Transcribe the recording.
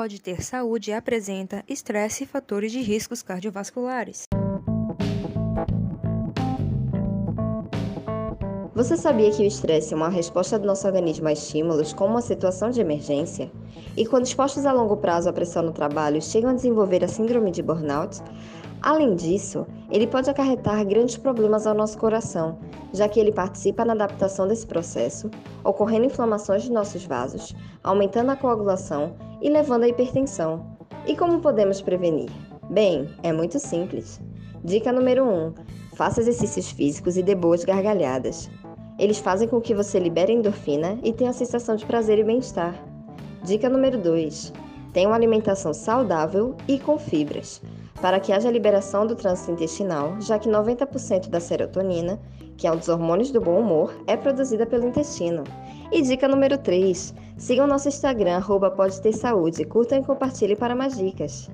Pode Ter Saúde apresenta estresse e fatores de riscos cardiovasculares. Você sabia que o estresse é uma resposta do nosso organismo a estímulos, como uma situação de emergência? E quando expostos a longo prazo à pressão no trabalho, chegam a desenvolver a síndrome de burnout? Além disso, ele pode acarretar grandes problemas ao nosso coração, já que ele participa na adaptação desse processo, ocorrendo inflamações de nossos vasos, aumentando a coagulação e levando à hipertensão. E como podemos prevenir? Bem, é muito simples. Dica número 1: faça exercícios físicos e dê boas gargalhadas. Eles fazem com que você libere endorfina e tenha a sensação de prazer e bem-estar. Dica número 2: tenha uma alimentação saudável e com fibras para que haja liberação do trânsito intestinal, já que 90% da serotonina, que é um dos hormônios do bom humor, é produzida pelo intestino. E dica número 3: sigam nosso Instagram, arroba pode ter saúde, curtam e compartilhem para mais dicas.